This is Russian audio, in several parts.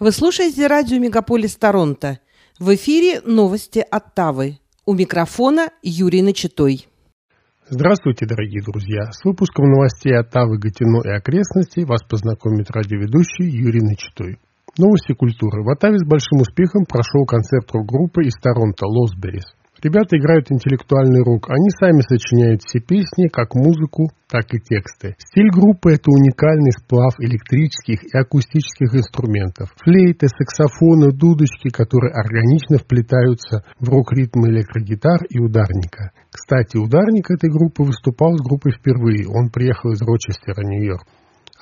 Вы слушаете радио «Мегаполис Торонто». В эфире новости Оттавы. У микрофона Юрий Начитой. Здравствуйте, дорогие друзья! С выпуском новостей Оттавы, Гатино и окрестностей вас познакомит радиоведущий Юрий Начитой. Новости культуры. В Оттаве с большим успехом прошел концерт рок-группы из Торонто «Лосберис». Ребята играют интеллектуальный рок. Они сами сочиняют все песни, как музыку, так и тексты. Стиль группы – это уникальный сплав электрических и акустических инструментов. Флейты, саксофоны, дудочки, которые органично вплетаются в рок-ритмы электрогитар и ударника. Кстати, ударник этой группы выступал с группой впервые. Он приехал из Рочестера, Нью-Йорк.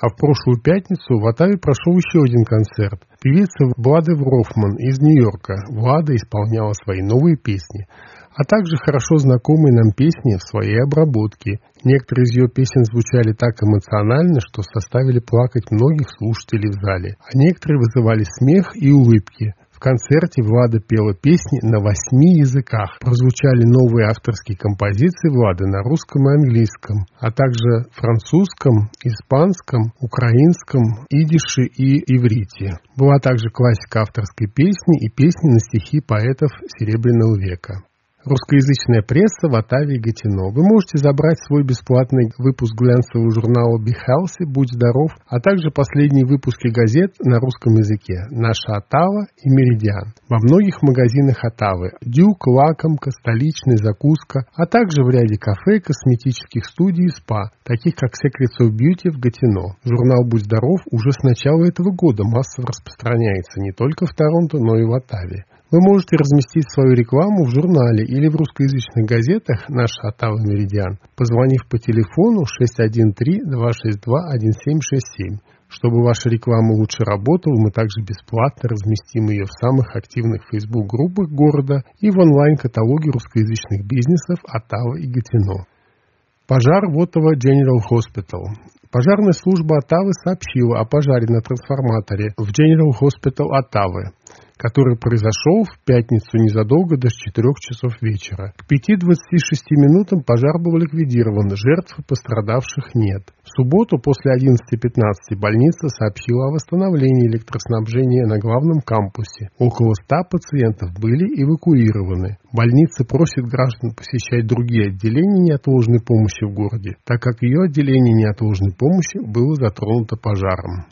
А в прошлую пятницу в Атаве прошел еще один концерт. Певица Влада Врофман из Нью-Йорка. Влада исполняла свои новые песни, а также хорошо знакомые нам песни в своей обработке. Некоторые из ее песен звучали так эмоционально, что составили плакать многих слушателей в зале, а некоторые вызывали смех и улыбки концерте Влада пела песни на восьми языках. Прозвучали новые авторские композиции Влады на русском и английском, а также французском, испанском, украинском, идише и иврите. Была также классика авторской песни и песни на стихи поэтов Серебряного века. Русскоязычная пресса в Атаве и Гатино. Вы можете забрать свой бесплатный выпуск глянцевого журнала Be Healthy, Будь здоров, а также последние выпуски газет на русском языке «Наша Атава» и «Меридиан». Во многих магазинах Атавы «Дюк», «Лакомка», «Столичный», «Закуска», а также в ряде кафе, косметических студий и спа, таких как Secrets of Beauty в Гатино. Журнал «Будь здоров» уже с начала этого года массово распространяется не только в Торонто, но и в Атаве. Вы можете разместить свою рекламу в журнале или в русскоязычных газетах «Наш Оттава Меридиан», позвонив по телефону 613-262-1767. Чтобы ваша реклама лучше работала, мы также бесплатно разместим ее в самых активных Facebook-группах города и в онлайн-каталоге русскоязычных бизнесов Оттава и Гатино. Пожар в Оттава General Hospital. Пожарная служба Оттавы сообщила о пожаре на трансформаторе в General Hospital Оттавы который произошел в пятницу незадолго до 4 часов вечера. К 5.26 минутам пожар был ликвидирован, жертв пострадавших нет. В субботу после 11.15 больница сообщила о восстановлении электроснабжения на главном кампусе. Около 100 пациентов были эвакуированы. Больница просит граждан посещать другие отделения неотложной помощи в городе, так как ее отделение неотложной помощи было затронуто пожаром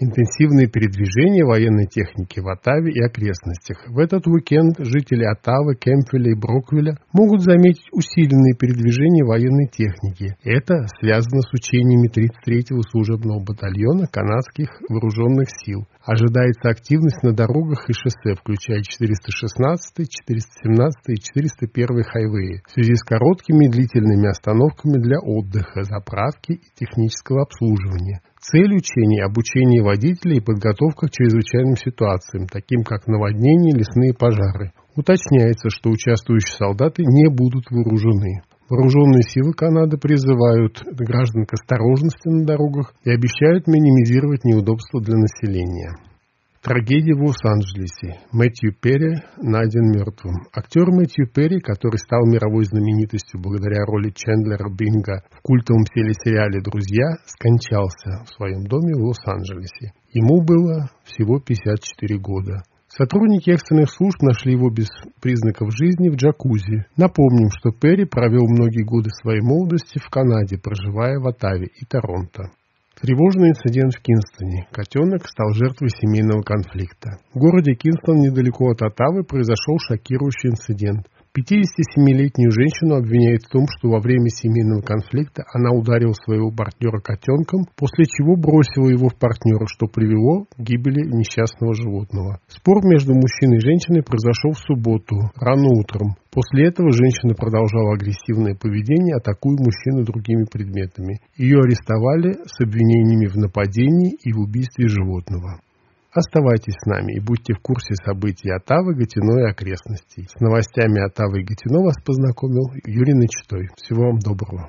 интенсивные передвижения военной техники в Оттаве и окрестностях. В этот уикенд жители Оттавы, Кемпфеля и Броквилля могут заметить усиленные передвижения военной техники. Это связано с учениями 33-го служебного батальона канадских вооруженных сил. Ожидается активность на дорогах и шоссе, включая 416, 417 и 401 хайвеи, в связи с короткими и длительными остановками для отдыха, заправки и технического обслуживания. Цель учений – обучение водителей и подготовка к чрезвычайным ситуациям, таким как наводнения, лесные пожары. Уточняется, что участвующие солдаты не будут вооружены. Вооруженные силы Канады призывают граждан к осторожности на дорогах и обещают минимизировать неудобства для населения. Трагедия в Лос-Анджелесе. Мэтью Перри найден мертвым. Актер Мэтью Перри, который стал мировой знаменитостью благодаря роли Чендлера Бинга в культовом телесериале «Друзья», скончался в своем доме в Лос-Анджелесе. Ему было всего 54 года. Сотрудники экстренных служб нашли его без признаков жизни в джакузи. Напомним, что Перри провел многие годы своей молодости в Канаде, проживая в Оттаве и Торонто. Тревожный инцидент в Кинстоне. Котенок стал жертвой семейного конфликта. В городе Кинстон, недалеко от Оттавы, произошел шокирующий инцидент. 57-летнюю женщину обвиняют в том, что во время семейного конфликта она ударила своего партнера котенком, после чего бросила его в партнера, что привело к гибели несчастного животного. Спор между мужчиной и женщиной произошел в субботу, рано утром. После этого женщина продолжала агрессивное поведение, атакуя мужчину другими предметами. Ее арестовали с обвинениями в нападении и в убийстве животного. Оставайтесь с нами и будьте в курсе событий Оттавы, Гатино и окрестностей. С новостями Оттавы и Гатино вас познакомил Юрий Начитой. Всего вам доброго.